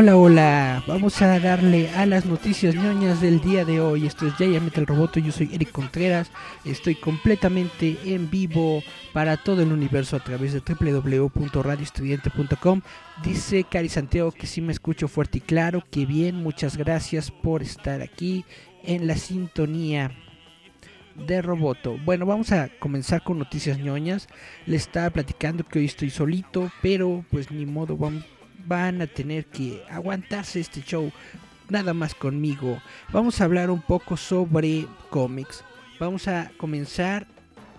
Hola, hola, vamos a darle a las noticias ñoñas del día de hoy. Esto es Jaya Metal Roboto, yo soy Eric Contreras. Estoy completamente en vivo para todo el universo a través de www.radioestudiante.com. Dice Cari Santiago que sí me escucho fuerte y claro, que bien, muchas gracias por estar aquí en la sintonía de Roboto. Bueno, vamos a comenzar con noticias ñoñas. Le estaba platicando que hoy estoy solito, pero pues ni modo, vamos van a tener que aguantarse este show nada más conmigo. Vamos a hablar un poco sobre cómics. Vamos a comenzar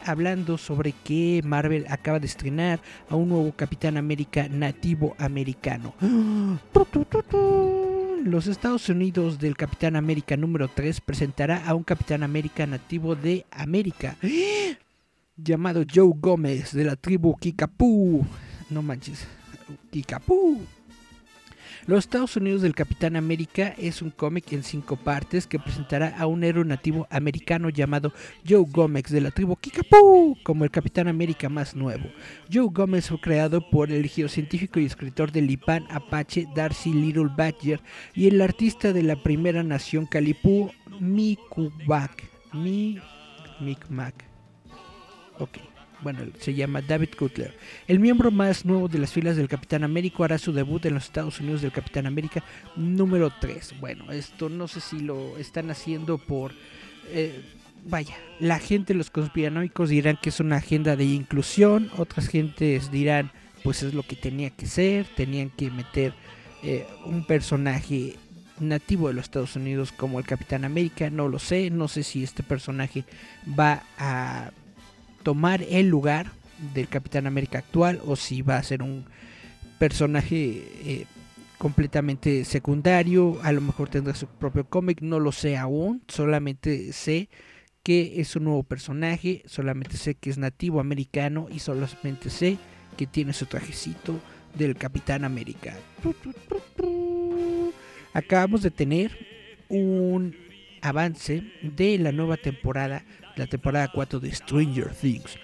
hablando sobre que Marvel acaba de estrenar a un nuevo Capitán América nativo americano. Los Estados Unidos del Capitán América número 3 presentará a un Capitán América nativo de América llamado Joe Gómez de la tribu Kikapú. No manches. Kikapú. Los Estados Unidos del Capitán América es un cómic en cinco partes que presentará a un héroe nativo americano llamado Joe Gómez de la tribu Kikapú como el Capitán América más nuevo. Joe Gómez fue creado por el geocientífico y escritor de Lipan Apache Darcy Little Badger y el artista de la primera nación Calipú Mikubak. Mi Micmac. Ok bueno, se llama David Cutler. El miembro más nuevo de las filas del Capitán América hará su debut en los Estados Unidos del Capitán América número 3. Bueno, esto no sé si lo están haciendo por... Eh, vaya, la gente, los conspiranoicos dirán que es una agenda de inclusión, otras gentes dirán pues es lo que tenía que ser, tenían que meter eh, un personaje nativo de los Estados Unidos como el Capitán América, no lo sé, no sé si este personaje va a tomar el lugar del Capitán América actual o si va a ser un personaje eh, completamente secundario, a lo mejor tendrá su propio cómic, no lo sé aún, solamente sé que es un nuevo personaje, solamente sé que es nativo americano y solamente sé que tiene su trajecito del Capitán América. Acabamos de tener un avance de la nueva temporada la temporada 4 de Stranger Things.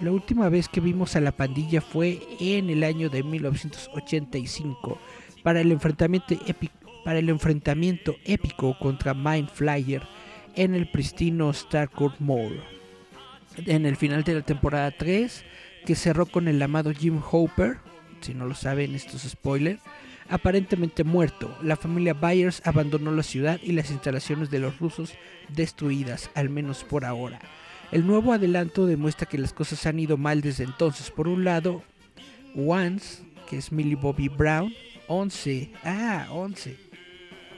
La última vez que vimos a la pandilla fue en el año de 1985 para el enfrentamiento épico, para el enfrentamiento épico contra Mind Flyer en el pristino Starcourt Mall. En el final de la temporada 3, que cerró con el amado Jim Hopper, si no lo saben, esto es spoiler, aparentemente muerto. La familia Byers abandonó la ciudad y las instalaciones de los rusos destruidas, al menos por ahora. El nuevo adelanto demuestra que las cosas han ido mal desde entonces. Por un lado, Once, que es Millie Bobby Brown, 11, ah, 11.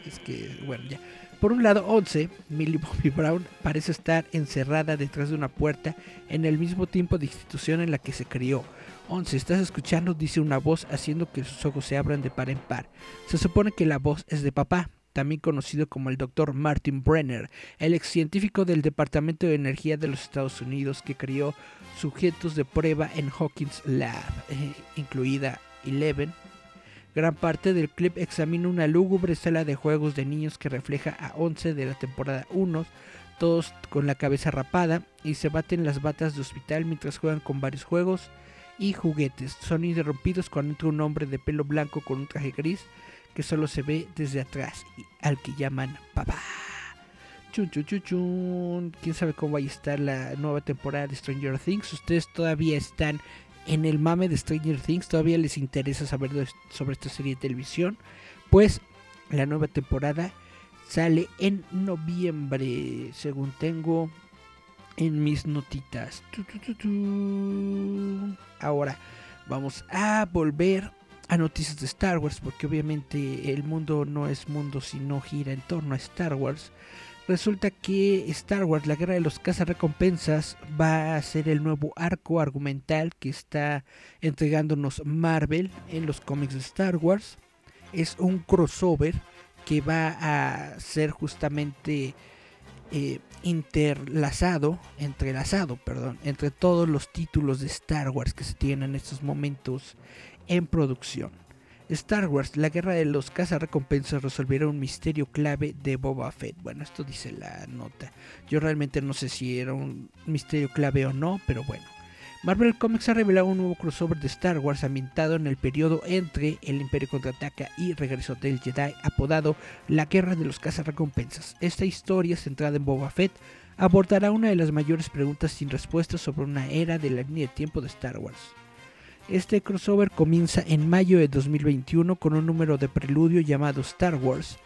Es que, bueno, ya. Por un lado, 11, Millie Bobby Brown parece estar encerrada detrás de una puerta en el mismo tiempo de institución en la que se crió. 11. Estás escuchando, dice una voz haciendo que sus ojos se abran de par en par. Se supone que la voz es de papá, también conocido como el Dr. Martin Brenner, el ex científico del Departamento de Energía de los Estados Unidos que crió sujetos de prueba en Hawkins Lab, eh, incluida Eleven. Gran parte del clip examina una lúgubre sala de juegos de niños que refleja a 11 de la temporada 1, todos con la cabeza rapada y se baten las batas de hospital mientras juegan con varios juegos y juguetes. Son interrumpidos cuando entra un hombre de pelo blanco con un traje gris que solo se ve desde atrás, al que llaman papá. Chun, chun, chun, chun. Quién sabe cómo va a estar la nueva temporada de Stranger Things. Ustedes todavía están en el mame de Stranger Things, todavía les interesa saber sobre esta serie de televisión. Pues la nueva temporada sale en noviembre, según tengo en mis notitas. Ahora vamos a volver a noticias de Star Wars, porque obviamente el mundo no es mundo si no gira en torno a Star Wars. Resulta que Star Wars, la guerra de los cazarrecompensas, va a ser el nuevo arco argumental que está entregándonos Marvel en los cómics de Star Wars. Es un crossover que va a ser justamente eh, interlazado, entrelazado, perdón, entre todos los títulos de Star Wars que se tienen en estos momentos en producción. Star Wars, la guerra de los cazarrecompensas resolverá un misterio clave de Boba Fett. Bueno, esto dice la nota. Yo realmente no sé si era un misterio clave o no, pero bueno. Marvel Comics ha revelado un nuevo crossover de Star Wars ambientado en el periodo entre El Imperio contraataca y Regreso del Jedi, apodado La Guerra de los Cazarrecompensas. Esta historia, centrada en Boba Fett, abordará una de las mayores preguntas sin respuesta sobre una era de la línea de tiempo de Star Wars. Este crossover comienza en mayo de 2021 con un número de preludio llamado Star Wars,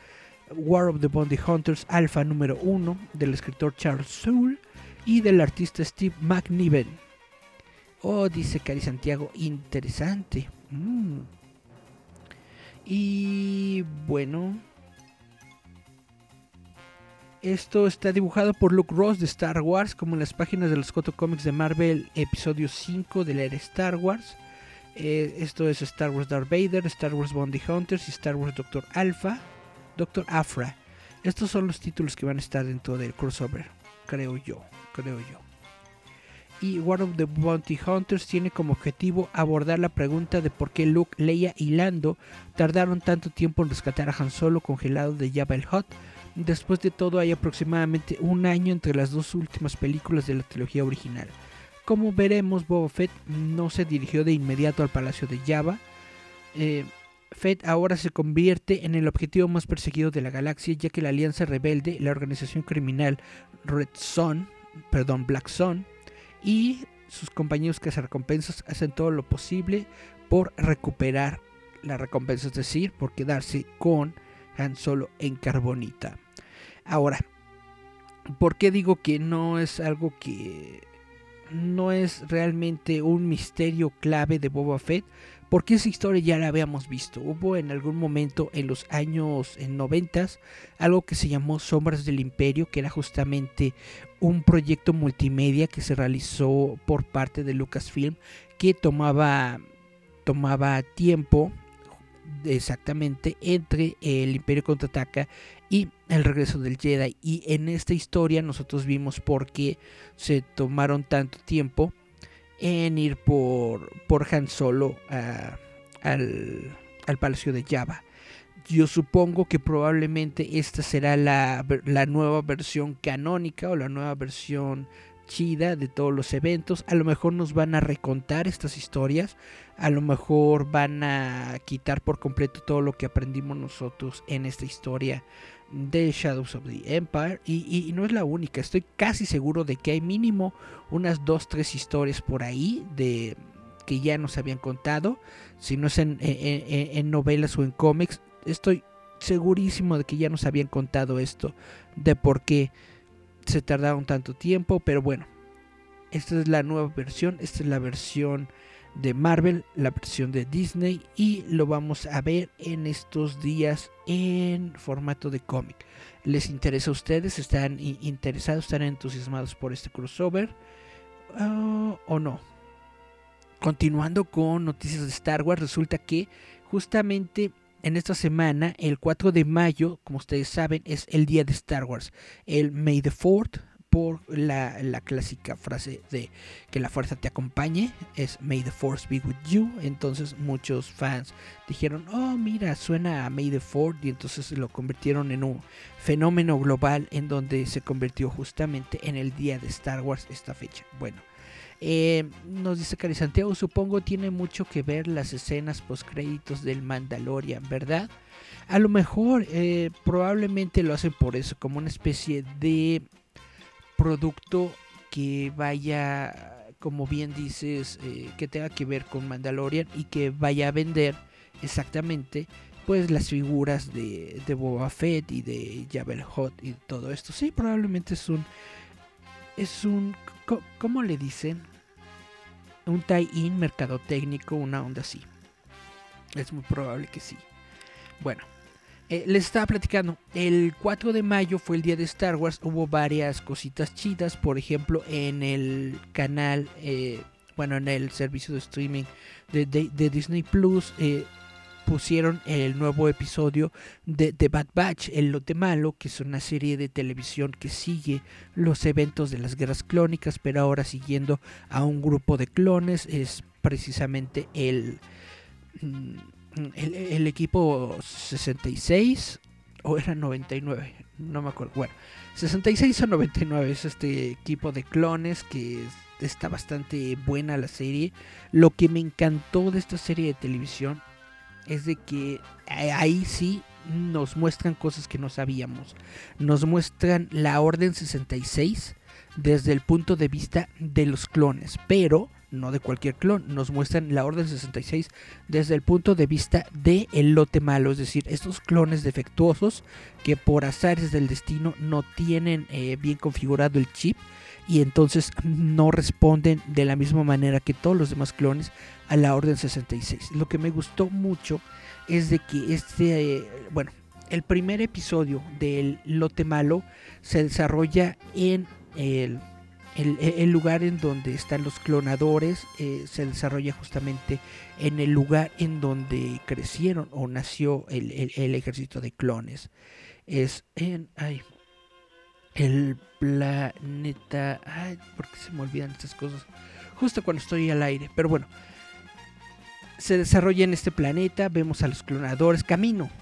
War of the Bounty Hunters Alpha número 1 del escritor Charles Soule y del artista Steve McNiven. Oh, dice Cari Santiago, interesante. Mm. Y bueno, esto está dibujado por Luke Ross de Star Wars, como en las páginas de los Coto Comics de Marvel, episodio 5 de la era Star Wars. Eh, esto es Star Wars Darth Vader, Star Wars Bounty Hunters y Star Wars Doctor Alpha, Doctor Afra. Estos son los títulos que van a estar dentro del crossover, creo yo, creo yo y War of the Bounty Hunters tiene como objetivo abordar la pregunta de por qué Luke, Leia y Lando tardaron tanto tiempo en rescatar a Han Solo congelado de Jabba el Hutt. Después de todo hay aproximadamente un año entre las dos últimas películas de la trilogía original. Como veremos, Boba Fett no se dirigió de inmediato al palacio de Jabba. Eh, Fett ahora se convierte en el objetivo más perseguido de la galaxia, ya que la Alianza Rebelde, la organización criminal Red Son, perdón, Black Sun, y sus compañeros que recompensas hacen todo lo posible por recuperar la recompensa, es decir, por quedarse con Han Solo en Carbonita. Ahora, ¿por qué digo que no es algo que no es realmente un misterio clave de Boba Fett? Porque esa historia ya la habíamos visto. Hubo en algún momento en los años en 90 algo que se llamó Sombras del Imperio, que era justamente un proyecto multimedia que se realizó por parte de Lucasfilm, que tomaba, tomaba tiempo exactamente entre el Imperio contraataca y el regreso del Jedi. Y en esta historia nosotros vimos por qué se tomaron tanto tiempo en ir por, por Han Solo al, al, Palacio de Java. Yo supongo que probablemente esta será la, la nueva versión canónica o la nueva versión chida de todos los eventos. A lo mejor nos van a recontar estas historias. A lo mejor van a quitar por completo todo lo que aprendimos nosotros en esta historia de Shadows of the Empire. Y, no es la única, estoy casi seguro de que hay mínimo unas dos, tres historias por ahí de que ya nos habían contado, si no es en, en novelas o en cómics, estoy segurísimo de que ya nos habían contado esto, de por qué se tardaron tanto tiempo, pero bueno, esta es la nueva versión, esta es la versión de Marvel, la versión de Disney y lo vamos a ver en estos días en formato de cómic. ¿Les interesa a ustedes? ¿Están interesados? ¿Están entusiasmados por este crossover? Ah, ¿O no? Continuando con noticias de Star Wars, resulta que justamente en esta semana, el 4 de mayo, como ustedes saben, es el día de Star Wars. El May the 4th por la, clásica frase de que la fuerza te acompañe, es May the Force be with you. Entonces muchos fans dijeron, oh mira, suena a May the Force y entonces lo convirtieron en un fenómeno global en donde se convirtió justamente en el día de Star Wars esta fecha. Bueno. Eh, nos dice Cari Santiago, supongo tiene mucho que ver las escenas post créditos del Mandalorian, ¿verdad? A lo mejor, eh, probablemente lo hacen por eso, como una especie de producto que vaya, como bien dices, eh, que tenga que ver con Mandalorian y que vaya a vender exactamente pues las figuras de, de Boba Fett y de Jabba Hot y todo esto. Sí, probablemente es un es un, ¿cómo le dicen? Un tie-in mercadotécnico, una onda así. Es muy probable que sí. Bueno, eh, les estaba platicando. El 4 de mayo fue el día de Star Wars. Hubo varias cositas chidas. Por ejemplo, en el canal, eh, bueno, en el servicio de streaming de, Disney Plus, eh, pusieron el nuevo episodio de The Bad Batch, El Lote Malo, que es una serie de televisión que sigue los eventos de las guerras clónicas, pero ahora siguiendo a un grupo de clones. Es precisamente el, mm, el, equipo 66 o era 99, no me acuerdo. Bueno, 66 o 99 es este equipo de clones que es- está bastante buena la serie. Lo que me encantó de esta serie de televisión es de que eh, ahí sí nos muestran cosas que no sabíamos. Nos muestran la Orden 66 desde el punto de vista de los clones, pero no de cualquier clon. Nos muestran la Orden 66 desde el punto de vista de el lote malo, es decir, estos clones defectuosos que por azares del destino no tienen eh, bien configurado el chip y entonces no responden de la misma manera que todos los demás clones a la Orden 66. Lo que me gustó mucho es de que este, eh, bueno, el primer episodio del lote malo se desarrolla en el, el- el lugar en donde están los clonadores, eh, se desarrolla justamente en el lugar en donde crecieron o nació el, el- el ejército de clones. Es en ay, el planeta. Ay, ¿por qué se me olvidan estas cosas? Justo cuando estoy al aire. Pero bueno, se desarrolla en este planeta. Vemos a los clonadores. Camino.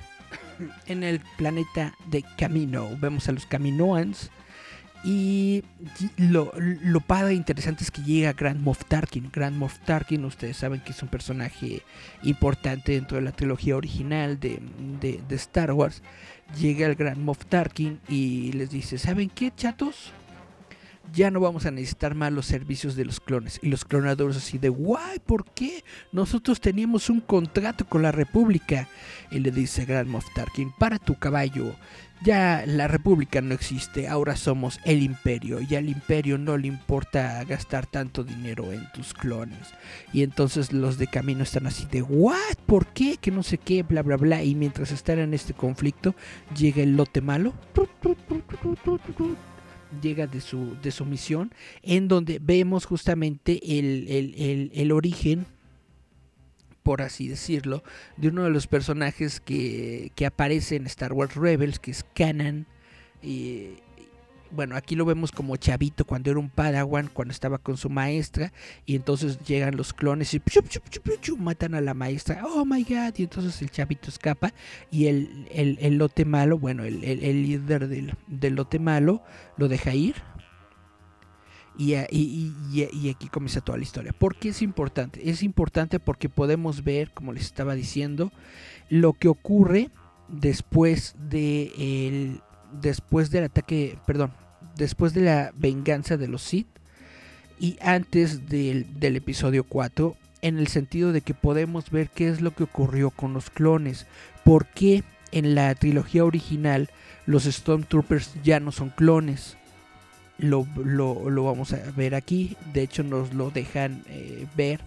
En el planeta de Camino. Vemos a los Caminoans. Y lo, lo padre e interesante es que llega Grand Moff Tarkin. Grand Moff Tarkin, ustedes saben que es un personaje importante dentro de la trilogía original de, de- de Star Wars. Llega el Grand Moff Tarkin y les dice, ¿saben qué, chatos? Ya no vamos a necesitar más los servicios de los clones. Y los clonadores así de, guay, ¿por qué? Nosotros teníamos un contrato con la República. Y le dice Grand Moff Tarkin, para tu caballo. Ya la República no existe, ahora somos el Imperio. Y al Imperio no le importa gastar tanto dinero en tus clones. Y entonces los de camino están así de, ¿what? ¿Por qué? Que no sé qué, bla, bla, bla. Y mientras están en este conflicto, llega el lote malo. Llega de su, de su misión, en donde vemos justamente el, el- el- el origen, por así decirlo, de uno de los personajes que, que aparece en Star Wars Rebels, que es Kanan. Y, bueno, aquí lo vemos como chavito cuando era un padawan, cuando estaba con su maestra, y entonces llegan los clones y matan a la maestra, oh my god, y entonces el chavito escapa, y el, el- el lote malo, bueno, el, el- líder del, del lote malo lo deja ir. Y- y- y- y aquí comienza toda la historia. ¿Por qué es importante? Es importante porque podemos ver, como les estaba diciendo, lo que ocurre después de el, después del ataque, perdón, después de la venganza de los Sith y antes del, del episodio 4, en el sentido de que podemos ver qué es lo que ocurrió con los clones, por qué en la trilogía original los Stormtroopers ya no son clones. Lo, lo- vamos a ver aquí, de hecho nos lo dejan eh, ver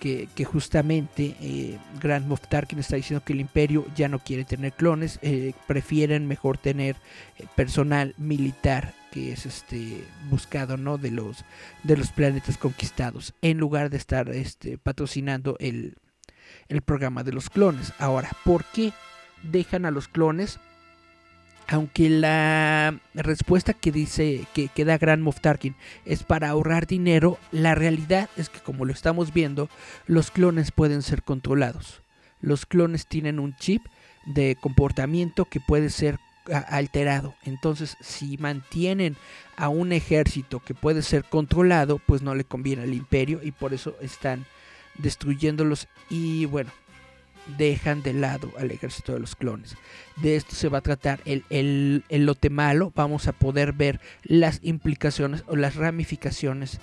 que, justamente eh, Grand Moff Tarkin está diciendo que el imperio ya no quiere tener clones, eh, prefieren mejor tener eh, personal militar que es este buscado no de los de los planetas conquistados en lugar de estar este patrocinando el, el programa de los clones. Ahora, ¿por qué dejan a los clones? Aunque la respuesta que dice que, que da Grand Moff Tarkin es para ahorrar dinero, la realidad es que como lo estamos viendo, los clones pueden ser controlados. Los clones tienen un chip de comportamiento que puede ser alterado. Entonces, si mantienen a un ejército que puede ser controlado, pues no le conviene al imperio y por eso están destruyéndolos y bueno, dejan de lado al ejército de los clones. De esto se va a tratar el, el, el lote malo. Vamos a poder ver las implicaciones o las ramificaciones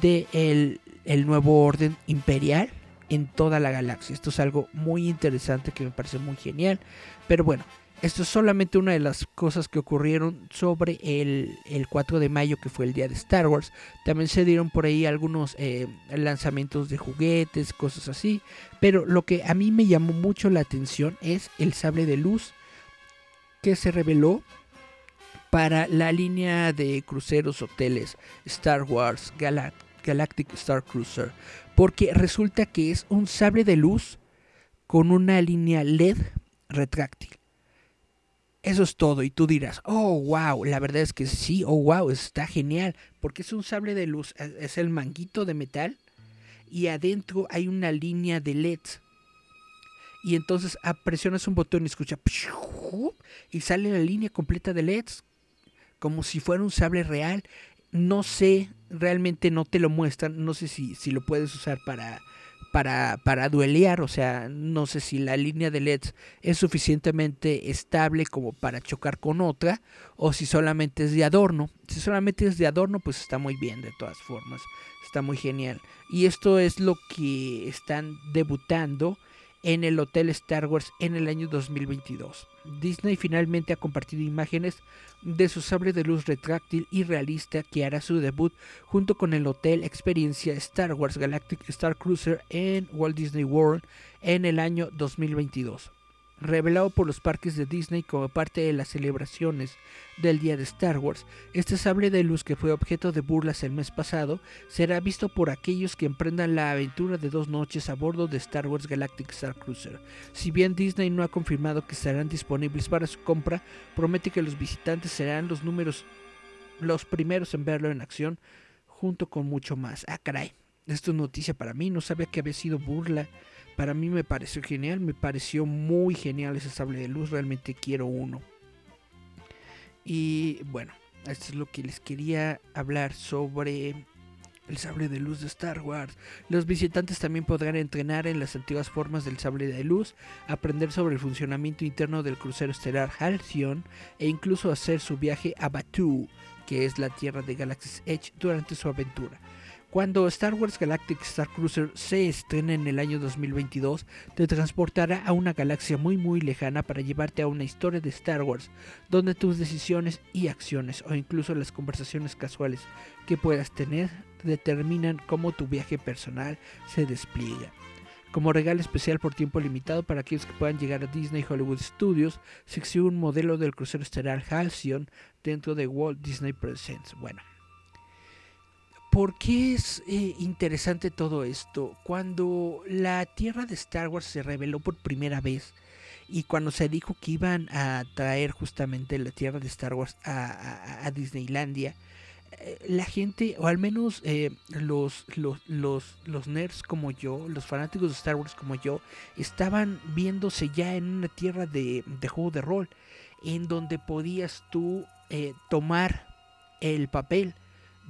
de el, el nuevo orden imperial en toda la galaxia. Esto es algo muy interesante que me parece muy genial. Pero bueno, Esto es solamente una de las cosas que ocurrieron sobre el, el 4 de mayo, que fue el día de Star Wars. También se dieron por ahí algunos eh, lanzamientos de juguetes, cosas así. Pero lo que a mí me llamó mucho la atención es el sable de luz que se reveló para la línea de cruceros hoteles Star Wars Galactic Star Cruiser. Porque resulta que es un sable de luz con una línea LED retráctil. Eso es todo. Y tú dirás, oh, wow, la verdad es que sí, oh, wow, está genial. Porque es un sable de luz, es el manguito de metal. Y adentro hay una línea de LED. Y entonces presionas un botón y escucha. Y sale la línea completa de LEDs. Como si fuera un sable real. No sé, realmente no te lo muestran. No sé si, si lo puedes usar para para, para duelear, o sea, no sé si la línea de LEDs es suficientemente estable como para chocar con otra, o si solamente es de adorno. Si solamente es de adorno, pues está muy bien de todas formas, está muy genial. Y esto es lo que están debutando en el Hotel Star Wars en el año 2022. Disney finalmente ha compartido imágenes de su sable de luz retráctil y realista que hará su debut junto con el Hotel Experiencia Star Wars Galactic Star Cruiser en Walt Disney World en el año 2022 revelado por los parques de Disney como parte de las celebraciones del día de Star Wars, este sable de luz que fue objeto de burlas el mes pasado será visto por aquellos que emprendan la aventura de dos noches a bordo de Star Wars Galactic Star Cruiser. Si bien Disney no ha confirmado que estarán disponibles para su compra, promete que los visitantes serán los números los primeros en verlo en acción junto con mucho más. Ah, caray. Esto es noticia para mí, no sabía que había sido burla. Para mí me pareció genial, me pareció muy genial ese sable de luz, realmente quiero uno. Y bueno, esto es lo que les quería hablar sobre el sable de luz de Star Wars. Los visitantes también podrán entrenar en las antiguas formas del sable de luz, aprender sobre el funcionamiento interno del crucero estelar Halcyon e incluso hacer su viaje a Batuu, que es la tierra de Galaxy's Edge, durante su aventura. Cuando Star Wars Galactic Star Cruiser se estrene en el año 2022, te transportará a una galaxia muy muy lejana para llevarte a una historia de Star Wars, donde tus decisiones y acciones o incluso las conversaciones casuales que puedas tener determinan cómo tu viaje personal se despliega. Como regalo especial por tiempo limitado para aquellos que puedan llegar a Disney Hollywood Studios, se exhibe un modelo del crucero estelar Halcyon dentro de Walt Disney Presents. Bueno, ¿Por qué es eh, interesante todo esto? Cuando la Tierra de Star Wars se reveló por primera vez y cuando se dijo que iban a traer justamente la Tierra de Star Wars a, Disneylandia, eh, la gente, o al menos eh, los, los, los, nerds como yo, los fanáticos de Star Wars como yo, estaban viéndose ya en una tierra de, de juego de rol, en donde podías tú tomar el papel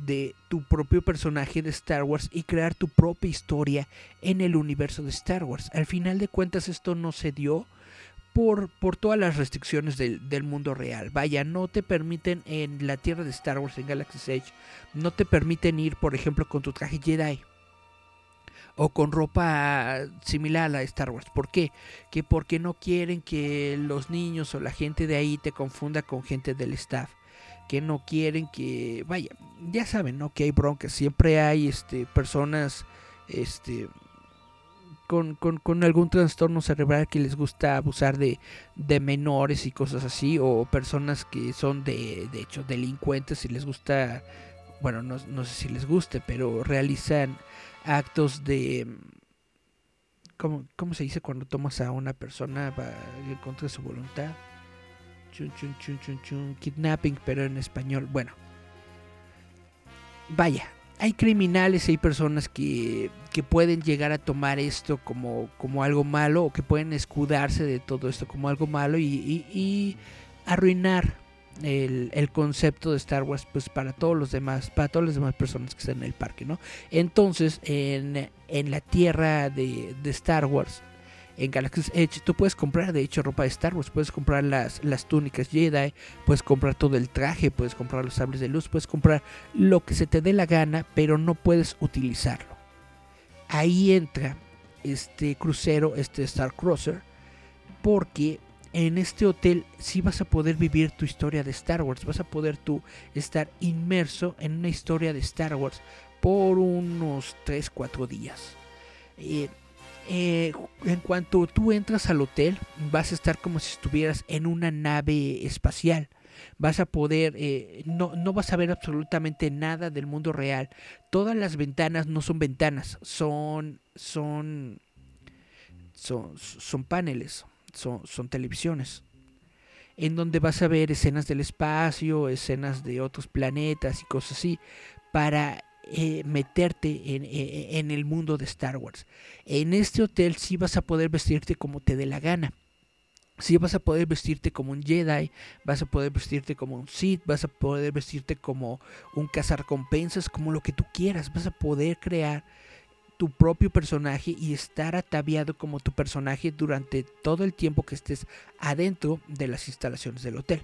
de tu propio personaje de Star Wars y crear tu propia historia en el universo de Star Wars. Al final de cuentas esto no se dio por, por todas las restricciones del, mundo real. Vaya, no te permiten en la tierra de Star Wars, en Galaxy's Edge, no te permiten ir, por ejemplo, con tu traje Jedi. O con ropa similar a la de Star Wars. ¿Por qué? Que porque no quieren que los niños o la gente de ahí te confunda con gente del staff que no quieren que, vaya, ya saben, ¿no? Que hay broncas, siempre hay este, personas este, con, con, algún trastorno cerebral que les gusta abusar de, de, menores y cosas así, o personas que son de, de hecho delincuentes y les gusta, bueno, no, no sé si les guste, pero realizan actos de... ¿Cómo, ¿Cómo se dice cuando tomas a una persona en contra de su voluntad? Chun, chun, chun, chun, chun, kidnapping, pero en español. Bueno, vaya, hay criminales, hay personas que, que pueden llegar a tomar esto como, como algo malo o que pueden escudarse de todo esto como algo malo y, y, arruinar el, el, concepto de Star Wars pues para todos los demás, para todas las demás personas que están en el parque, ¿no? Entonces, en, en la tierra de, de Star Wars, en Galaxy's Edge tú puedes comprar de hecho ropa de Star Wars, puedes comprar las, las túnicas Jedi, puedes comprar todo el traje, puedes comprar los sables de luz, puedes comprar lo que se te dé la gana, pero no puedes utilizarlo. Ahí entra este crucero, este Star Cruiser, porque en este hotel sí vas a poder vivir tu historia de Star Wars, vas a poder tú estar inmerso en una historia de Star Wars por unos 3-4 días. Eh, eh, en cuanto tú entras al hotel, vas a estar como si estuvieras en una nave espacial. Vas a poder, eh, no, no vas a ver absolutamente nada del mundo real. Todas las ventanas no son ventanas, son, son, son, son paneles, son, son televisiones en donde vas a ver escenas del espacio, escenas de otros planetas y cosas así, para eh, meterte en, eh, en, el mundo de Star Wars. En este hotel sí vas a poder vestirte como te dé la gana. Sí vas a poder vestirte como un Jedi, vas a poder vestirte como un Sith, vas a poder vestirte como un cazarcompensas, como lo que tú quieras. Vas a poder crear tu propio personaje y estar ataviado como tu personaje durante todo el tiempo que estés adentro de las instalaciones del hotel.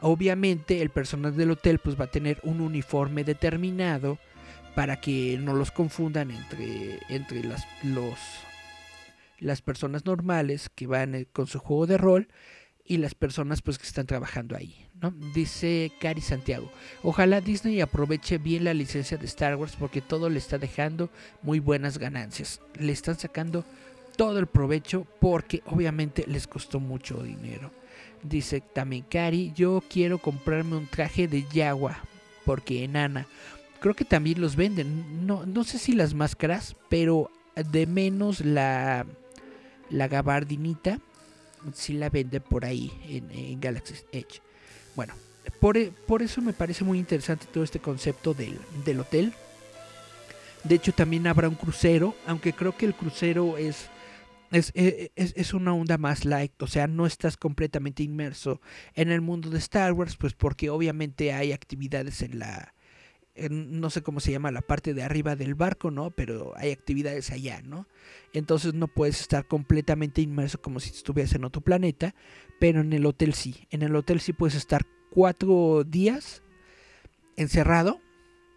Obviamente el personal del hotel pues va a tener un uniforme determinado para que no los confundan entre, entre las, los, las personas normales que van eh, con su juego de rol y las personas pues que están trabajando ahí, ¿no? Dice Cari Santiago, ojalá Disney aproveche bien la licencia de Star Wars porque todo le está dejando muy buenas ganancias. Le están sacando todo el provecho porque obviamente les costó mucho dinero. Dice también Cari, yo quiero comprarme un traje de Yagua porque enana. Creo que también los venden. No, no sé si las máscaras, pero de menos la, la gabardinita si la vende por ahí en, Galaxy Edge. Bueno, por, por, eso me parece muy interesante todo este concepto del, del hotel. De hecho, también habrá un crucero, aunque creo que el crucero es, es, es, es, una onda más light, o sea, no estás completamente inmerso en el mundo de Star Wars, pues porque obviamente hay actividades en la, no sé cómo se llama la parte de arriba del barco, ¿no? Pero hay actividades allá, ¿no? Entonces no puedes estar completamente inmerso como si estuvieras en otro planeta, pero en el hotel sí. En el hotel sí puedes estar cuatro días encerrado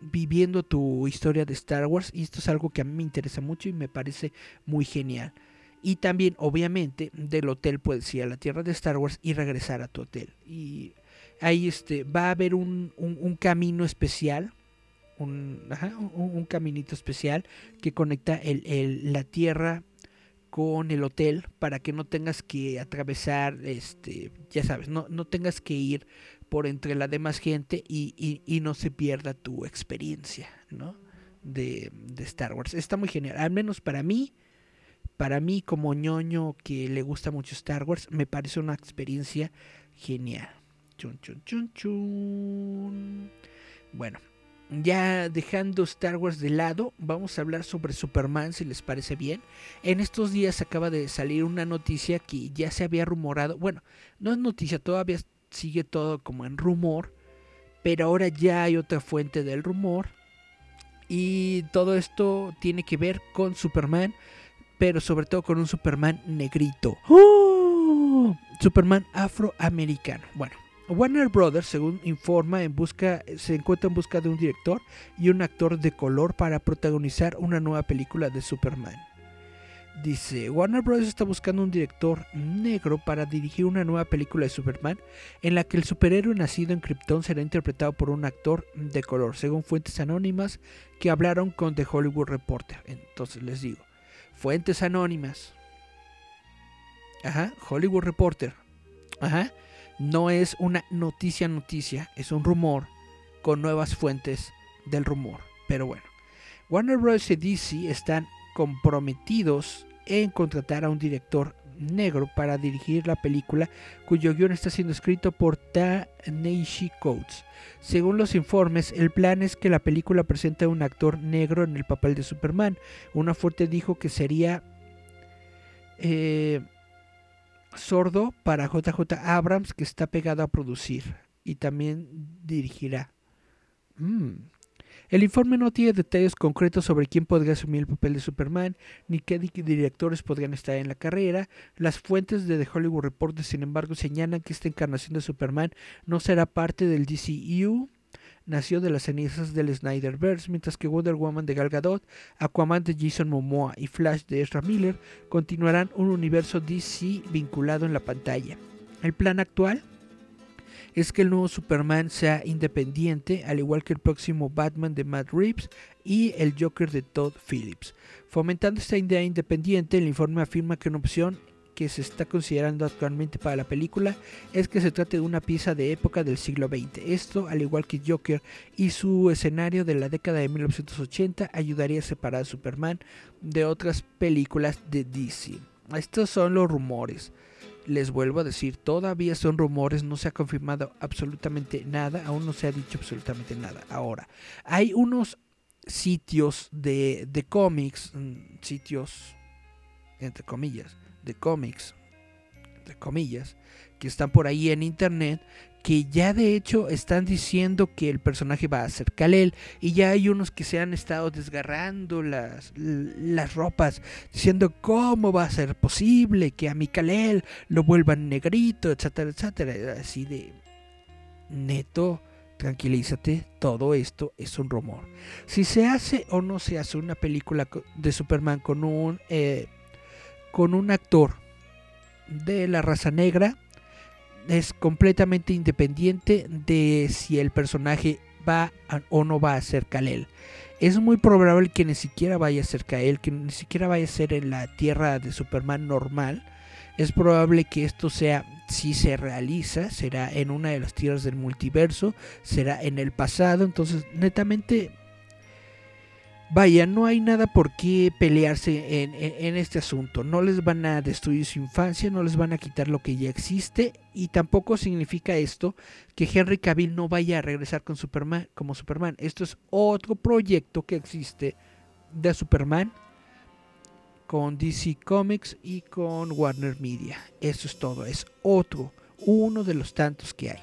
viviendo tu historia de Star Wars y esto es algo que a mí me interesa mucho y me parece muy genial. Y también, obviamente, del hotel puedes ir a la tierra de Star Wars y regresar a tu hotel. Y ahí este, va a haber un, un camino especial un, caminito especial que conecta el, la tierra con el hotel para que no tengas que atravesar, este, ya sabes, no, no tengas que ir por entre la demás gente y, y, no se pierda tu experiencia, ¿no? De, de, Star Wars. Está muy genial, al menos para mí, para mí como ñoño que le gusta mucho Star Wars, me parece una experiencia genial. Chun, chun, chun, chun. Bueno, ya dejando Star Wars de lado, vamos a hablar sobre Superman si les parece bien. En estos días acaba de salir una noticia que ya se había rumorado, bueno, no es noticia, todavía sigue todo como en rumor, pero ahora ya hay otra fuente del rumor. Y todo esto tiene que ver con Superman, pero sobre todo con un Superman negrito. ¡Oh! Superman afroamericano. Bueno, Warner Brothers, según informa, en busca, se encuentra en busca de un director y un actor de color para protagonizar una nueva película de Superman. Dice, Warner Brothers está buscando un director negro para dirigir una nueva película de Superman en la que el superhéroe nacido en Krypton será interpretado por un actor de color, según fuentes anónimas que hablaron con The Hollywood Reporter. Entonces les digo, fuentes anónimas. Ajá, Hollywood Reporter. Ajá no es una noticia noticia, es un rumor con nuevas fuentes del rumor. Pero bueno, Warner Bros. y DC están comprometidos en contratar a un director negro para dirigir la película cuyo guion está siendo escrito por Ta-Neishi Coates. Según los informes, el plan es que la película presente a un actor negro en el papel de Superman. Una fuente dijo que sería eh, sordo para JJ Abrams, que está pegado a producir y también dirigirá. Mm. El informe no tiene detalles concretos sobre quién podría asumir el papel de Superman, ni qué directores podrían estar en la carrera. Las fuentes de The Hollywood Reporter, sin embargo, señalan que esta encarnación de Superman no será parte del DCU, nació de las cenizas del Snyderverse, mientras que Wonder Woman de Gal Gadot, Aquaman de Jason Momoa y Flash de Ezra Miller continuarán un universo DC vinculado en la pantalla. El plan actual es que el nuevo Superman sea independiente, al igual que el próximo Batman de Matt Reeves y el Joker de Todd Phillips. Fomentando esta idea independiente, el informe afirma que una opción que se está considerando actualmente para la película es que se trate de una pieza de época del siglo XX. Esto, al igual que Joker y su escenario de la década de 1980, ayudaría a separar a Superman de otras películas de DC. Estos son los rumores. Les vuelvo a decir, todavía son rumores, no se ha confirmado absolutamente nada, aún no se ha dicho absolutamente nada. Ahora, hay unos sitios de, de cómics, mm, sitios entre comillas, de cómics, de comillas, que están por ahí en internet, que ya de hecho están diciendo que el personaje va a ser Kalel y ya hay unos que se han estado desgarrando las, las ropas diciendo cómo va a ser posible que a mi Kalel lo vuelvan negrito, etcétera, etcétera, así de neto, tranquilízate, todo esto es un rumor. Si se hace o no se hace una película de Superman con un eh, con un actor de la raza negra es completamente independiente de si el personaje va o no va a ser Kalel. Es muy probable que ni siquiera vaya a ser Kalel, que ni siquiera vaya a ser en la tierra de Superman normal. Es probable que esto sea, si se realiza, será en una de las tierras del multiverso, será en el pasado. Entonces, netamente Vaya, no hay nada por qué pelearse en, este asunto. No les van a destruir su infancia, no les van a quitar lo que ya existe. Y tampoco significa esto que Henry Cavill no vaya a regresar con Superman, como Superman. Esto es otro proyecto que existe de Superman con DC Comics y con Warner Media. Eso es todo. Es otro, uno de los tantos que hay.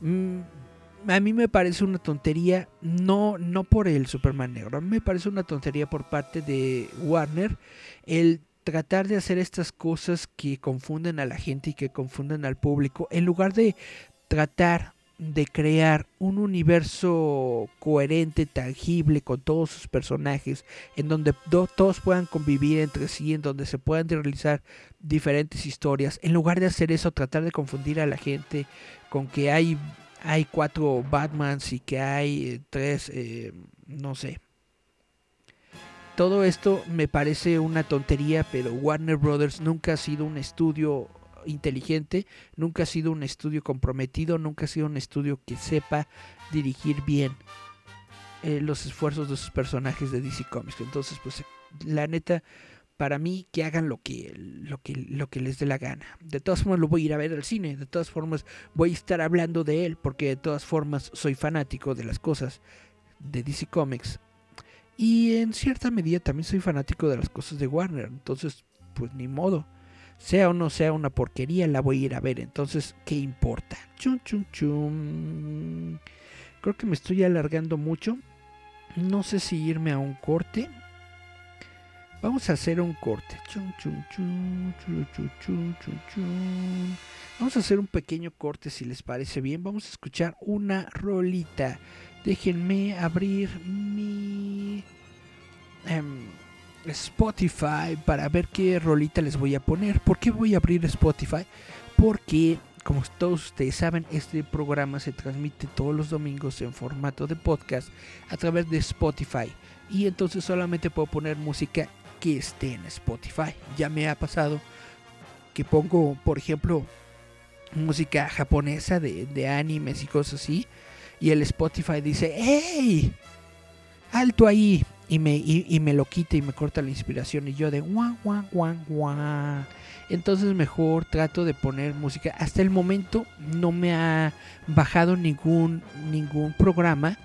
Mm, a mí me parece una tontería, no, no por el Superman negro, a mí me parece una tontería por parte de Warner el tratar de hacer estas cosas que confunden a la gente y que confunden al público, en lugar de tratar de crear un universo coherente, tangible con todos sus personajes, en donde todos puedan convivir entre sí, en donde se puedan realizar diferentes historias, en lugar de hacer eso, tratar de confundir a la gente con que hay hay cuatro Batmans y que hay eh, tres, eh, no sé. Todo esto me parece una tontería, pero Warner Brothers nunca ha sido un estudio inteligente, nunca ha sido un estudio comprometido, nunca ha sido un estudio que sepa dirigir bien eh, los esfuerzos de sus personajes de DC Comics. Entonces, pues la neta, para mí que hagan lo que, lo que, lo que les dé la gana. De todas formas lo voy a ir a ver al cine, de todas formas voy a estar hablando de él, porque de todas formas soy fanático de las cosas de DC Comics. Y en cierta medida también soy fanático de las cosas de Warner, entonces pues ni modo. Sea o no sea una porquería, la voy a ir a ver, entonces ¿qué importa? Chum, chum, chum. Creo que me estoy alargando mucho. No sé si irme a un corte Vamos a hacer un corte. Vamos a hacer un pequeño corte si les parece bien. Vamos a escuchar una rolita. Déjenme abrir mi em, Spotify para ver qué rolita les voy a poner. ¿Por qué voy a abrir Spotify? Porque, como todos ustedes saben, este programa se transmite todos los domingos en formato de podcast a través de Spotify. Y entonces solamente puedo poner música que esté en Spotify. Ya me ha pasado que pongo, por ejemplo, música japonesa de, animes y cosas así. Y el Spotify dice, ¡Hey! ¡Alto ahí! Y me, y, me lo quita y me corta la inspiración. Y yo de guau, guau, guau, guau. Entonces mejor trato de poner música. Hasta el momento no me ha bajado ningún, ningún programa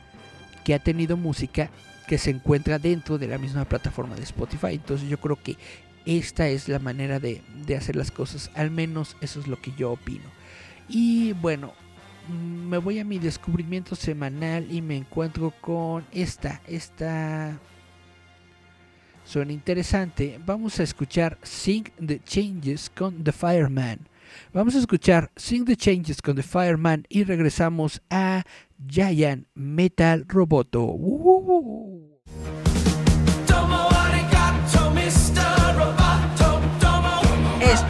que ha tenido música que se encuentra dentro de la misma plataforma de Spotify. Entonces yo creo que esta es la manera de, hacer las cosas, al menos eso es lo que yo opino. Y bueno, me voy a mi descubrimiento semanal y me encuentro con esta, esta suena interesante. Vamos a escuchar Sing the Changes con The Fireman. Vamos a escuchar Sing the Changes con The Fireman y regresamos a Giant Metal Roboto. Uh.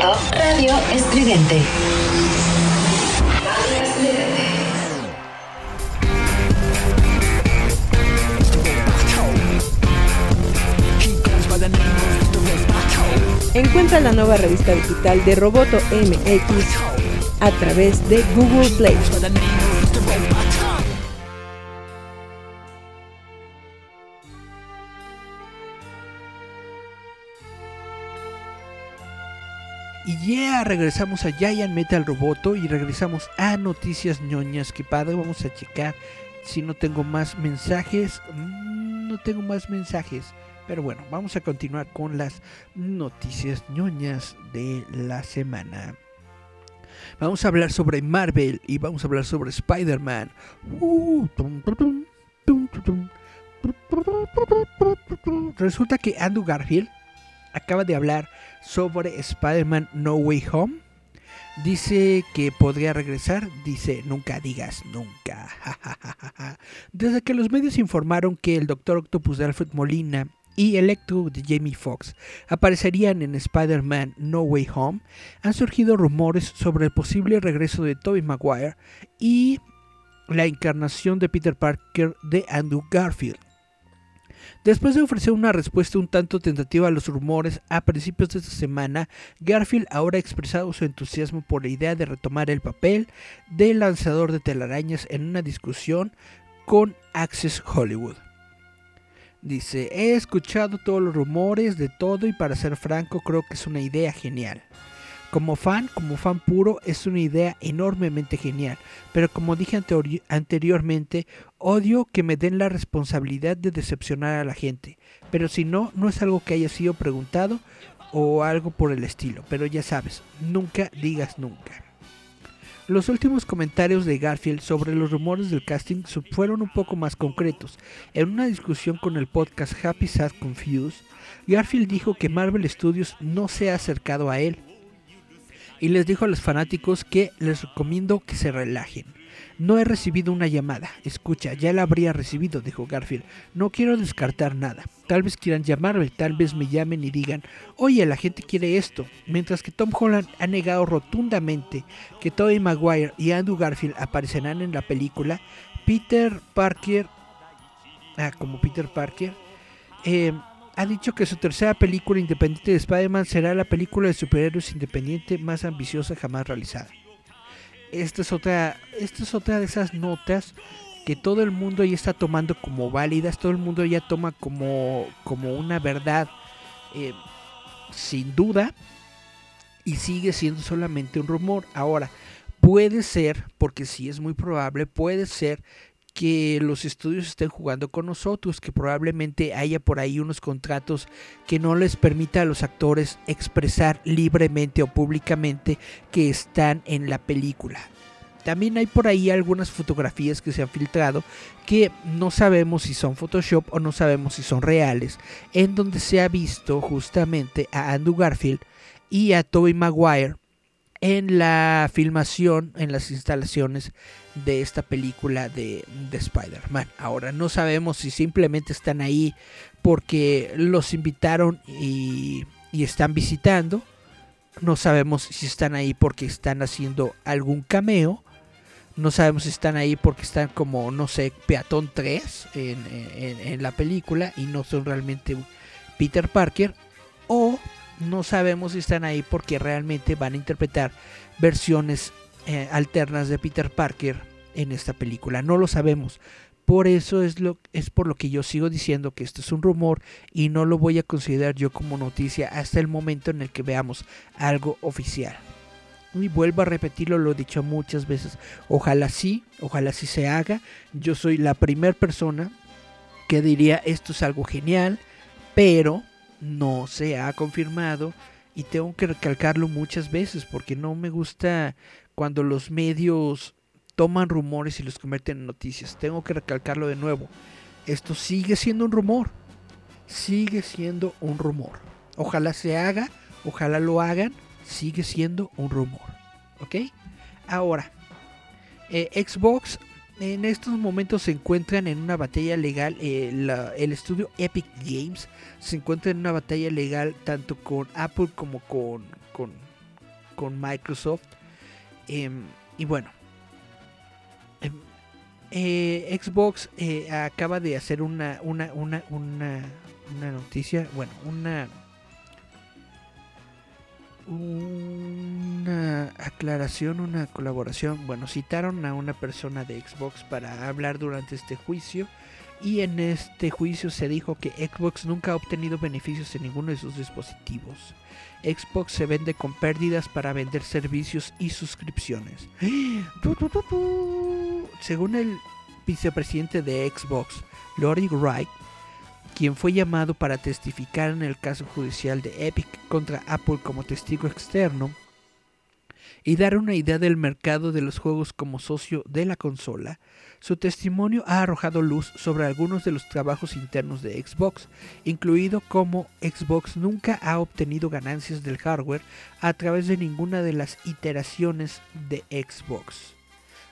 Radio Estridente. Encuentra la nueva revista digital de Roboto MX a través de Google Play. regresamos a Giant Metal Roboto y regresamos a Noticias ñoñas. Que padre, vamos a checar si no tengo más mensajes. Mm, no tengo más mensajes. Pero bueno, vamos a continuar con las noticias ñoñas de la semana. Vamos a hablar sobre Marvel y vamos a hablar sobre Spider-Man. Uh, Resulta que Andrew Garfield acaba de hablar sobre Spider-Man No Way Home. Dice que podría regresar, dice nunca digas nunca. Desde que los medios informaron que el Doctor Octopus de Alfred Molina y Electro de Jamie Foxx aparecerían en Spider-Man No Way Home, han surgido rumores sobre el posible regreso de Tobey Maguire y la encarnación de Peter Parker de Andrew Garfield. Después de ofrecer una respuesta un tanto tentativa a los rumores a principios de esta semana, Garfield ahora ha expresado su entusiasmo por la idea de retomar el papel de lanzador de telarañas en una discusión con Access Hollywood. Dice, he escuchado todos los rumores de todo y para ser franco creo que es una idea genial. Como fan, como fan puro, es una idea enormemente genial, pero como dije anterior- anteriormente, odio que me den la responsabilidad de decepcionar a la gente, pero si no, no es algo que haya sido preguntado o algo por el estilo, pero ya sabes, nunca digas nunca. Los últimos comentarios de Garfield sobre los rumores del casting fueron un poco más concretos. En una discusión con el podcast Happy Sad Confused, Garfield dijo que Marvel Studios no se ha acercado a él y les dijo a los fanáticos que les recomiendo que se relajen. No he recibido una llamada. Escucha, ya la habría recibido, dijo Garfield. No quiero descartar nada. Tal vez quieran llamarme, tal vez me llamen y digan, oye, la gente quiere esto. Mientras que Tom Holland ha negado rotundamente que Tobey Maguire y Andrew Garfield aparecerán en la película, Peter Parker, ah, como Peter Parker, eh, ha dicho que su tercera película independiente de Spider-Man será la película de superhéroes independiente más ambiciosa jamás realizada. Esta es otra, esta es otra de esas notas que todo el mundo ya está tomando como válidas, todo el mundo ya toma como, como una verdad eh, sin duda y sigue siendo solamente un rumor. Ahora, puede ser, porque sí es muy probable, puede ser que los estudios estén jugando con nosotros, que probablemente haya por ahí unos contratos que no les permita a los actores expresar libremente o públicamente que están en la película. También hay por ahí algunas fotografías que se han filtrado que no sabemos si son Photoshop o no sabemos si son reales, en donde se ha visto justamente a Andrew Garfield y a Tobey Maguire en la filmación, en las instalaciones de esta película de, de Spider-Man. Ahora no sabemos si simplemente están ahí porque los invitaron y, y están visitando. No sabemos si están ahí porque están haciendo algún cameo. No sabemos si están ahí porque están como, no sé, Peatón 3 en, en- la película y no son realmente Peter Parker. O no sabemos si están ahí porque realmente van a interpretar versiones eh, alternas de Peter Parker en esta película. No lo sabemos. Por eso es, lo, es por lo que yo sigo diciendo que esto es un rumor y no lo voy a considerar yo como noticia hasta el momento en el que veamos algo oficial. Y vuelvo a repetirlo, lo he dicho muchas veces. Ojalá sí, ojalá sí se haga. Yo soy la primera persona que diría esto es algo genial, pero no se ha confirmado y tengo que recalcarlo muchas veces porque no me gusta cuando los medios toman rumores y los convierten en noticias. Tengo que recalcarlo de nuevo. Esto sigue siendo un rumor. Sigue siendo un rumor. Ojalá se haga, ojalá lo hagan. Sigue siendo un rumor. ¿Ok? Ahora, eh, Xbox en estos momentos se encuentran en una batalla legal. eh, el estudio Epic Games se encuentra en una batalla legal tanto con Apple como con, con, con Microsoft. Em, y bueno, eh, Xbox eh, acaba de hacer una, una, una, una, una noticia, bueno, una, una aclaración, una colaboración. Bueno, citaron a una persona de Xbox para hablar durante este juicio. Y en este juicio se dijo que Xbox nunca ha obtenido beneficios en ninguno de sus dispositivos. Xbox se vende con pérdidas para vender servicios y suscripciones. Según el vicepresidente de Xbox, Lori Wright, quien fue llamado para testificar en el caso judicial de Epic contra Apple como testigo externo, y dar una idea del mercado de los juegos como socio de la consola, su testimonio ha arrojado luz sobre algunos de los trabajos internos de Xbox, incluido cómo Xbox nunca ha obtenido ganancias del hardware a través de ninguna de las iteraciones de Xbox.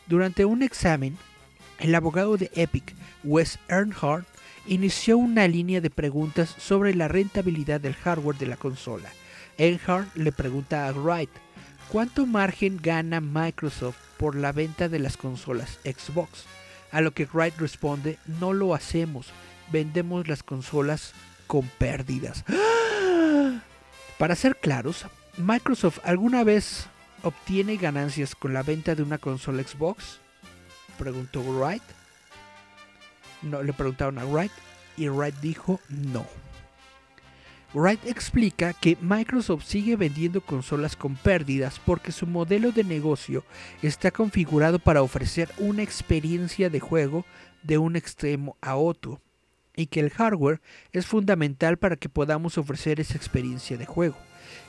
Durante un examen, el abogado de Epic, Wes Earnhardt, inició una línea de preguntas sobre la rentabilidad del hardware de la consola. Earnhardt le pregunta a Wright, ¿cuánto margen gana Microsoft por la venta de las consolas Xbox? A lo que Wright responde, no lo hacemos, vendemos las consolas con pérdidas. Para ser claros, Microsoft alguna vez obtiene ganancias con la venta de una consola Xbox? Preguntó Wright. No, le preguntaron a Wright y Wright dijo no. Wright explica que Microsoft sigue vendiendo consolas con pérdidas porque su modelo de negocio está configurado para ofrecer una experiencia de juego de un extremo a otro y que el hardware es fundamental para que podamos ofrecer esa experiencia de juego.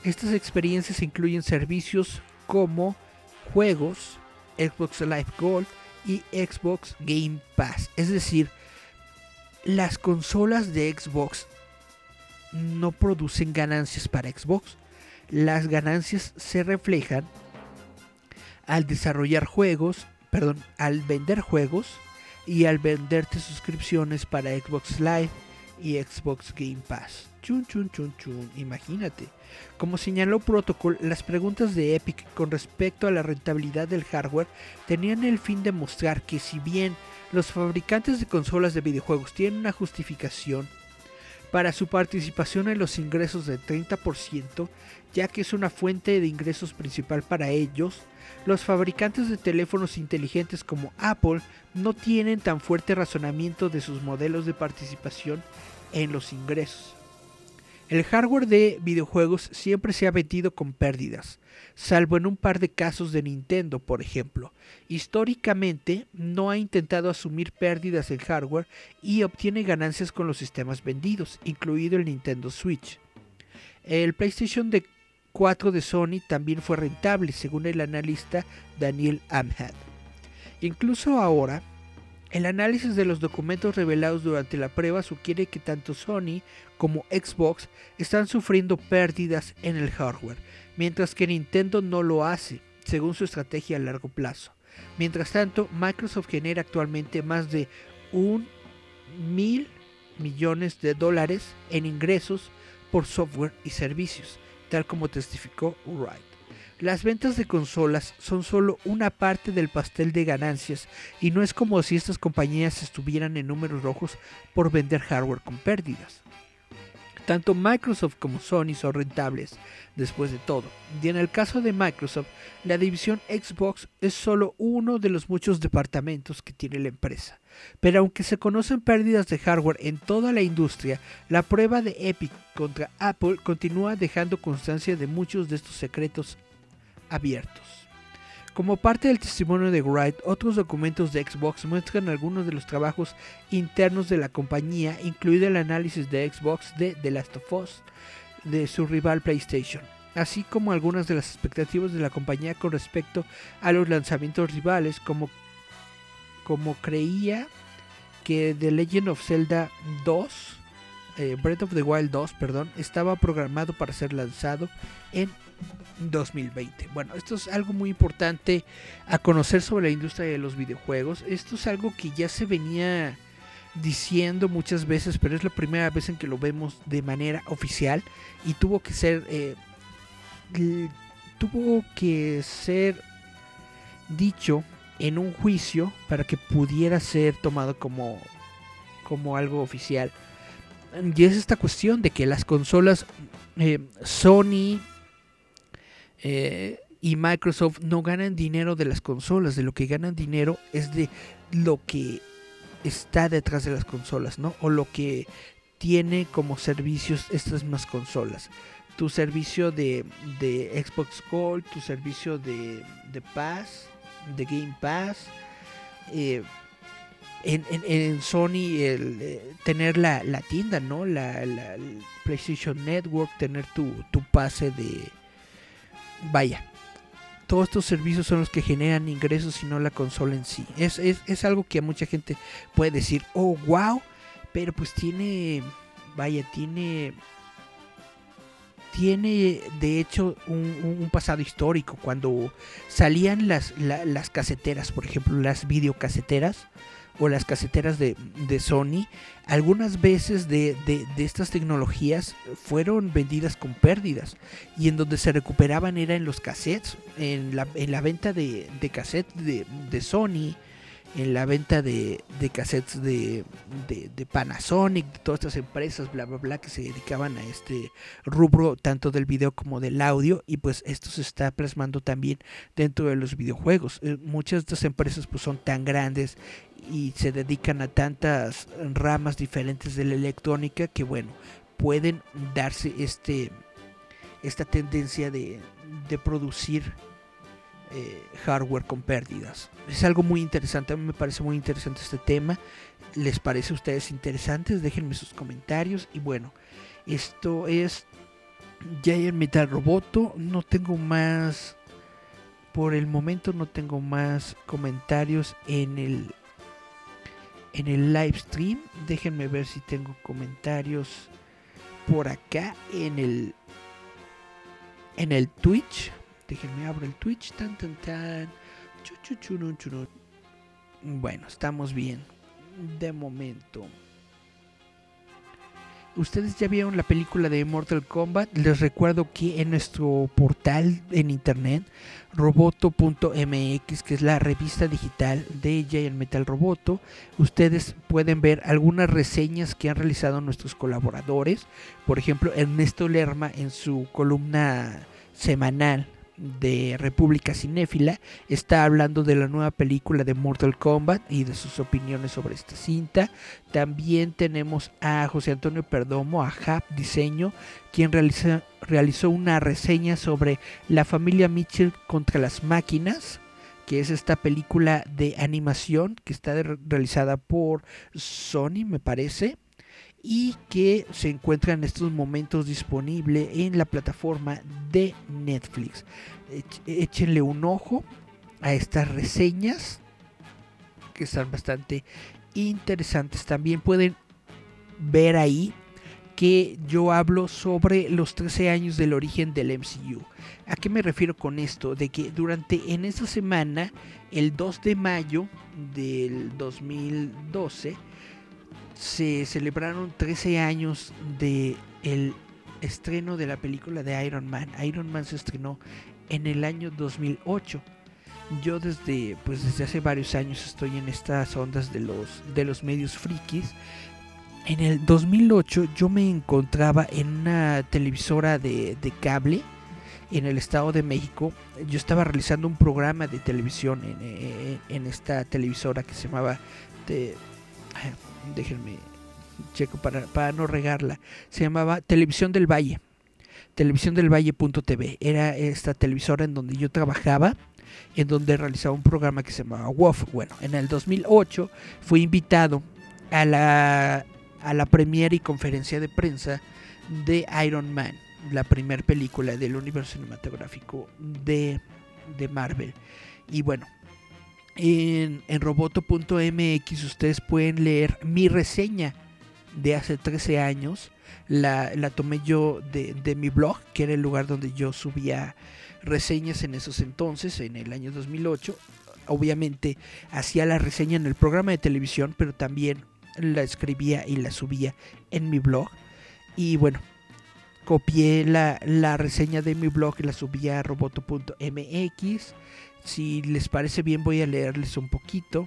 Estas experiencias incluyen servicios como juegos, Xbox Live Gold y Xbox Game Pass. Es decir, las consolas de Xbox no producen ganancias para Xbox. Las ganancias se reflejan al desarrollar juegos, perdón, al vender juegos y al venderte suscripciones para Xbox Live y Xbox Game Pass. Chun chun chun chun, imagínate. Como señaló Protocol, las preguntas de Epic con respecto a la rentabilidad del hardware tenían el fin de mostrar que si bien los fabricantes de consolas de videojuegos tienen una justificación para su participación en los ingresos del 30%, ya que es una fuente de ingresos principal para ellos, los fabricantes de teléfonos inteligentes como Apple no tienen tan fuerte razonamiento de sus modelos de participación en los ingresos. El hardware de videojuegos siempre se ha vendido con pérdidas, salvo en un par de casos de Nintendo, por ejemplo. Históricamente no ha intentado asumir pérdidas en hardware y obtiene ganancias con los sistemas vendidos, incluido el Nintendo Switch. El PlayStation de 4 de Sony también fue rentable, según el analista Daniel Amhad. Incluso ahora, el análisis de los documentos revelados durante la prueba sugiere que tanto Sony como Xbox están sufriendo pérdidas en el hardware, mientras que Nintendo no lo hace, según su estrategia a largo plazo. Mientras tanto, Microsoft genera actualmente más de un mil millones de dólares en ingresos por software y servicios, tal como testificó Wright. Las ventas de consolas son solo una parte del pastel de ganancias y no es como si estas compañías estuvieran en números rojos por vender hardware con pérdidas. Tanto Microsoft como Sony son rentables después de todo. Y en el caso de Microsoft, la división Xbox es solo uno de los muchos departamentos que tiene la empresa. Pero aunque se conocen pérdidas de hardware en toda la industria, la prueba de Epic contra Apple continúa dejando constancia de muchos de estos secretos abiertos. Como parte del testimonio de Wright, otros documentos de Xbox muestran algunos de los trabajos internos de la compañía, incluido el análisis de Xbox de The Last of Us, de su rival PlayStation, así como algunas de las expectativas de la compañía con respecto a los lanzamientos rivales, como, como creía que The Legend of Zelda 2, eh, Breath of the Wild 2, perdón, estaba programado para ser lanzado en 2020. Bueno, esto es algo muy importante a conocer sobre la industria de los videojuegos. Esto es algo que ya se venía diciendo muchas veces, pero es la primera vez en que lo vemos de manera oficial y tuvo que ser eh, tuvo que ser dicho en un juicio para que pudiera ser tomado como como algo oficial. Y es esta cuestión de que las consolas eh, Sony eh, y Microsoft no ganan dinero de las consolas, de lo que ganan dinero es de lo que está detrás de las consolas, ¿no? O lo que tiene como servicios estas mismas consolas. Tu servicio de, de Xbox Gold, tu servicio de, de Pass, de Game Pass, eh, en, Sony el eh, tener la, la tienda, ¿no? La, la- PlayStation Network, tener tu, tu pase de... Vaya, todos estos servicios son los que generan ingresos y no la consola en sí. Es, es, es algo que a mucha gente puede decir, oh, wow, pero pues tiene, vaya, tiene... Tiene de hecho un, pasado histórico. Cuando salían las, la- las caseteras, por ejemplo, las videocaseteras, o las caseteras de, de Sony, algunas veces de, de- estas tecnologías fueron vendidas con pérdidas y en donde se recuperaban era en los cassettes, en la, en la venta de, de cassettes de, de Sony, en la venta de, de cassettes de, de, de Panasonic, de todas estas empresas, bla, bla, bla, que se dedicaban a este rubro tanto del video como del audio y pues esto se está plasmando también dentro de los videojuegos. Eh, muchas de estas empresas pues son tan grandes y se dedican a tantas ramas diferentes de la electrónica que bueno pueden darse este esta tendencia de, de producir eh, hardware con pérdidas. Es algo muy interesante a mí me parece muy interesante este tema. Les parece a ustedes interesantes déjenme sus comentarios. Y bueno esto es Giant Metal Roboto. No tengo más por el momento no tengo más comentarios en el en el live stream. Déjenme ver si tengo comentarios por acá en el en el Twitch. Déjenme abro el Twitch. Tan tan tan. Chu, chu, churun, churun. Bueno, estamos bien. De momento. Ustedes ya vieron la película de Mortal Kombat. Les recuerdo que en nuestro portal en internet roboto.mx, que es la revista digital de Giant Metal Roboto, ustedes pueden ver algunas reseñas que han realizado nuestros colaboradores. Por ejemplo, Ernesto Lerma en su columna semanal de República Cinéfila está hablando de la nueva película de Mortal Kombat y de sus opiniones sobre esta cinta. También tenemos a José Antonio Perdomo, a Hap Diseño, quien realizó una reseña sobre la familia Mitchell contra las máquinas, que es esta película de animación que está realizada por Sony, me parece, y que se encuentra en estos momentos disponible en la plataforma de Netflix. Échenle un ojo a estas reseñas que están bastante interesantes. También pueden ver ahí que yo hablo sobre los 13 años del origen del MCU. ¿A qué me refiero con esto? De que durante en esta semana, el 2 de mayo del 2012, se celebraron 13 años de el estreno de la película de Iron Man. Iron Man se estrenó en el año 2008. Yo desde pues desde hace varios años estoy en estas ondas de los de los medios frikis. En el 2008 yo me encontraba en una televisora de, de cable en el Estado de México. Yo estaba realizando un programa de televisión en, en- en esta televisora que se llamaba ay, déjenme checo para, no regarla. Se llamaba Televisión del Valle. Televisión del Valle.tv. Era esta televisora en donde yo trabajaba, en donde realizaba un programa que se llamaba WOF. Bueno, en el 2008 fui invitado a la, a la premiere y conferencia de prensa de Iron Man, la primera película del universo cinematográfico de, de Marvel. Y bueno, en, roboto.mx ustedes pueden leer mi reseña de hace 13 años. La, la tomé yo de, de mi blog, que era el lugar donde yo subía reseñas en esos entonces, en el año 2008. Obviamente hacía la reseña en el programa de televisión, pero también la escribía y la subía en mi blog. Y bueno, copié la, la reseña de mi blog y la subí a roboto.mx. Si les parece bien voy a leerles un poquito.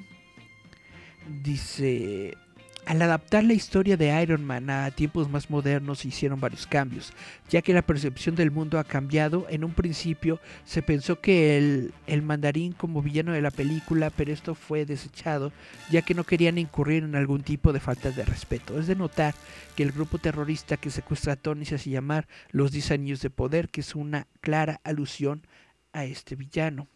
Dice, al adaptar la historia de Iron Man a tiempos más modernos se hicieron varios cambios, ya que la percepción del mundo ha cambiado. En un principio se pensó que el, el mandarín como villano de la película, pero esto fue desechado, ya que no querían incurrir en algún tipo de falta de respeto. Es de notar que el grupo terrorista que secuestra a Tony se hace llamar los 10 años de poder, que es una clara alusión a este villano.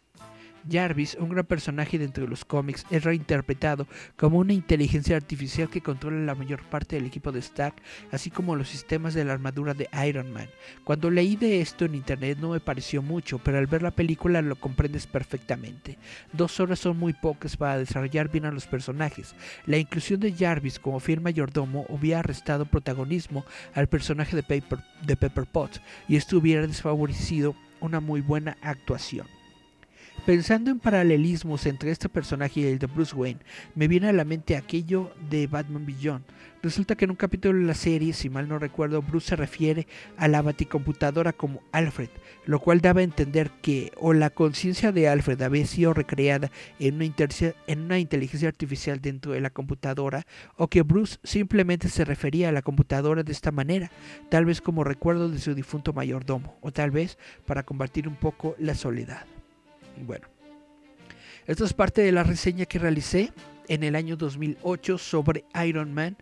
Jarvis, un gran personaje dentro de los cómics, es reinterpretado como una inteligencia artificial que controla la mayor parte del equipo de Stark, así como los sistemas de la armadura de Iron Man. Cuando leí de esto en internet no me pareció mucho, pero al ver la película lo comprendes perfectamente. Dos horas son muy pocas para desarrollar bien a los personajes. La inclusión de Jarvis como fiel mayordomo hubiera restado protagonismo al personaje de, Paper, de Pepper Potts y esto hubiera desfavorecido una muy buena actuación. Pensando en paralelismos entre este personaje y el de Bruce Wayne, me viene a la mente aquello de Batman Beyond. Resulta que en un capítulo de la serie, si mal no recuerdo, Bruce se refiere a la baticomputadora como Alfred, lo cual daba a entender que o la conciencia de Alfred había sido recreada en una, en una inteligencia artificial dentro de la computadora, o que Bruce simplemente se refería a la computadora de esta manera, tal vez como recuerdo de su difunto mayordomo, o tal vez para combatir un poco la soledad. Bueno, esto es parte de la reseña que realicé en el año 2008 sobre Iron Man.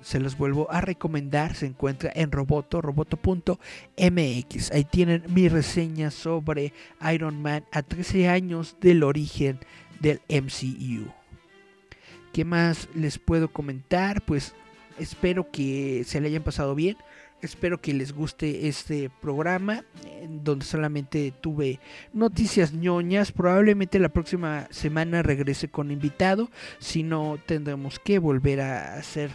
Se los vuelvo a recomendar. Se encuentra en Roboto, roboto.mx. Ahí tienen mi reseña sobre Iron Man a 13 años del origen del MCU. ¿Qué más les puedo comentar? Pues espero que se le hayan pasado bien. Espero que les guste este programa en donde solamente tuve noticias ñoñas. Probablemente la próxima semana regrese con invitado. Si no, tendremos que volver a hacer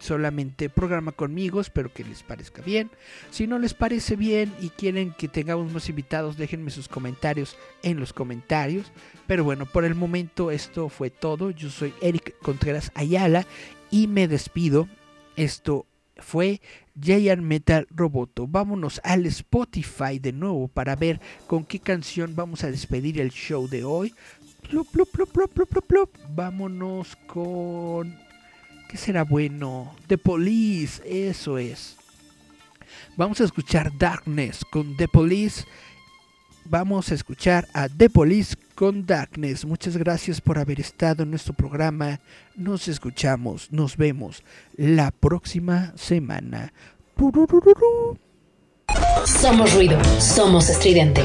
solamente programa conmigo. Espero que les parezca bien. Si no les parece bien y quieren que tengamos más invitados, déjenme sus comentarios en los comentarios. Pero bueno, por el momento esto fue todo. Yo soy Eric Contreras Ayala y me despido. Esto fue Giant Metal Roboto. Vámonos al Spotify de nuevo para ver con qué canción vamos a despedir el show de hoy. Plup, plup, plup. Vámonos con... ¿Qué será bueno? The Police, eso es. Vamos a escuchar Darkness con The Police. Vamos a escuchar a The Police con Darkness. Muchas gracias por haber estado en nuestro programa. Nos escuchamos, nos vemos la próxima semana. Somos ruido, somos estridente.